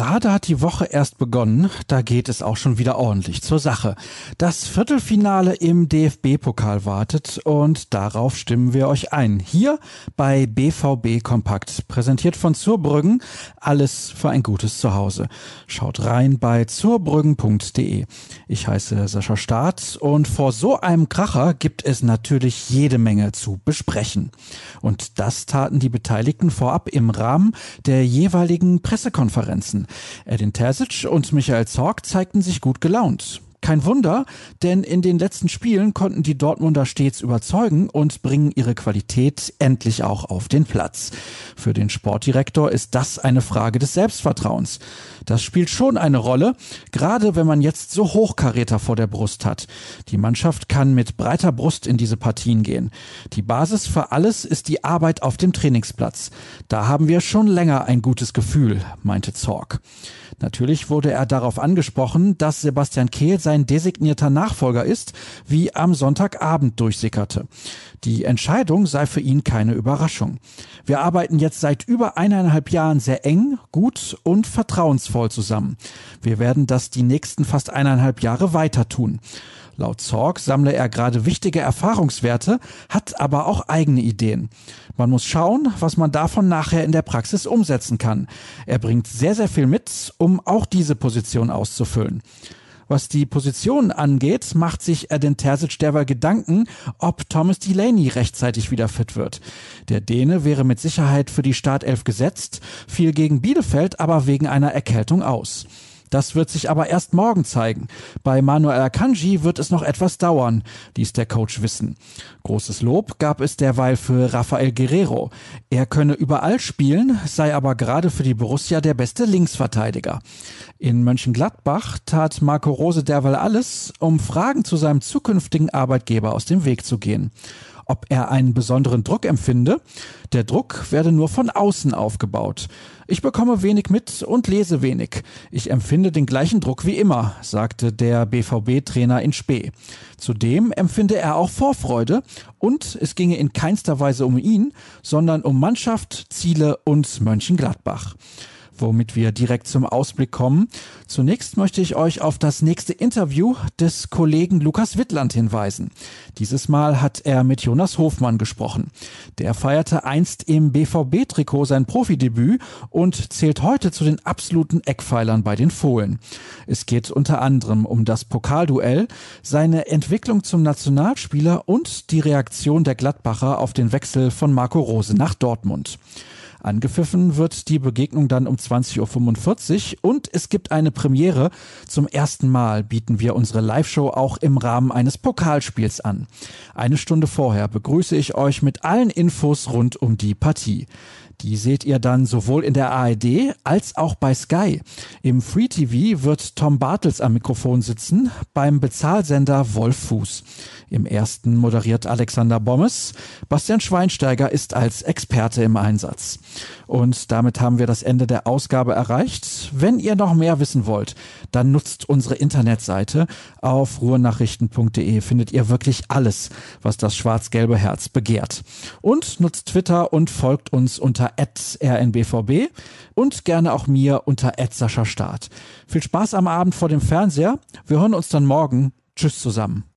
Gerade hat die Woche erst begonnen, da geht es auch schon wieder ordentlich zur Sache. Das Viertelfinale im DFB-Pokal wartet und darauf stimmen wir euch ein. Hier bei BVB Kompakt, präsentiert von Zurbrüggen, alles für ein gutes Zuhause. Schaut rein bei zurbrüggen.de. Ich heiße Sascha Staat und vor so einem Kracher gibt es natürlich jede Menge zu besprechen. Und das taten die Beteiligten vorab im Rahmen der jeweiligen Pressekonferenzen. Edin Terzic und Michael Zorg zeigten sich gut gelaunt. Kein Wunder, denn in den letzten Spielen konnten die Dortmunder stets überzeugen und bringen ihre Qualität endlich auch auf den Platz. Für den Sportdirektor ist das eine Frage des Selbstvertrauens. Das spielt schon eine Rolle, gerade wenn man jetzt so Hochkaräter vor der Brust hat. Die Mannschaft kann mit breiter Brust in diese Partien gehen. Die Basis für alles ist die Arbeit auf dem Trainingsplatz. Da haben wir schon länger ein gutes Gefühl, meinte Zorg. Natürlich wurde er darauf angesprochen, dass Sebastian Kehl sein designierter Nachfolger ist, wie am Sonntagabend durchsickerte. Die Entscheidung sei für ihn keine Überraschung. Wir arbeiten jetzt seit über eineinhalb Jahren sehr eng, gut und vertrauensvoll zusammen. Wir werden das die nächsten fast eineinhalb Jahre weiter tun. Laut Zorg sammle er gerade wichtige Erfahrungswerte, hat aber auch eigene Ideen. Man muss schauen, was man davon nachher in der Praxis umsetzen kann. Er bringt sehr, sehr viel mit, um auch diese Position auszufüllen. Was die Position angeht, macht sich Edin Terzic derweil Gedanken, ob Thomas Delaney rechtzeitig wieder fit wird. Der Däne wäre mit Sicherheit für die Startelf gesetzt, fiel gegen Bielefeld aber wegen einer Erkältung aus. Das wird sich aber erst morgen zeigen. Bei Manuel Akanji wird es noch etwas dauern, ließ der Coach wissen. Großes Lob gab es derweil für Rafael Guerrero. Er könne überall spielen, sei aber gerade für die Borussia der beste Linksverteidiger. In Mönchengladbach tat Marco Rose derweil alles, um Fragen zu seinem zukünftigen Arbeitgeber aus dem Weg zu gehen ob er einen besonderen Druck empfinde. Der Druck werde nur von außen aufgebaut. Ich bekomme wenig mit und lese wenig. Ich empfinde den gleichen Druck wie immer, sagte der BVB-Trainer in Spee. Zudem empfinde er auch Vorfreude und es ginge in keinster Weise um ihn, sondern um Mannschaft, Ziele und Mönchengladbach womit wir direkt zum Ausblick kommen. Zunächst möchte ich euch auf das nächste Interview des Kollegen Lukas Wittland hinweisen. Dieses Mal hat er mit Jonas Hofmann gesprochen. Der feierte einst im BVB-Trikot sein Profidebüt und zählt heute zu den absoluten Eckpfeilern bei den Fohlen. Es geht unter anderem um das Pokalduell, seine Entwicklung zum Nationalspieler und die Reaktion der Gladbacher auf den Wechsel von Marco Rose nach Dortmund. Angepfiffen wird die Begegnung dann um 20.45 Uhr und es gibt eine Premiere. Zum ersten Mal bieten wir unsere Live-Show auch im Rahmen eines Pokalspiels an. Eine Stunde vorher begrüße ich euch mit allen Infos rund um die Partie. Die seht ihr dann sowohl in der ARD als auch bei Sky. Im Free TV wird Tom Bartels am Mikrofon sitzen, beim Bezahlsender Wolf Fuß. Im ersten moderiert Alexander Bommes. Bastian Schweinsteiger ist als Experte im Einsatz. Und damit haben wir das Ende der Ausgabe erreicht. Wenn ihr noch mehr wissen wollt, dann nutzt unsere Internetseite. Auf ruhrnachrichten.de findet ihr wirklich alles, was das schwarz-gelbe Herz begehrt. Und nutzt Twitter und folgt uns unter rnbvb und gerne auch mir unter Start. Viel Spaß am Abend vor dem Fernseher. Wir hören uns dann morgen. Tschüss zusammen.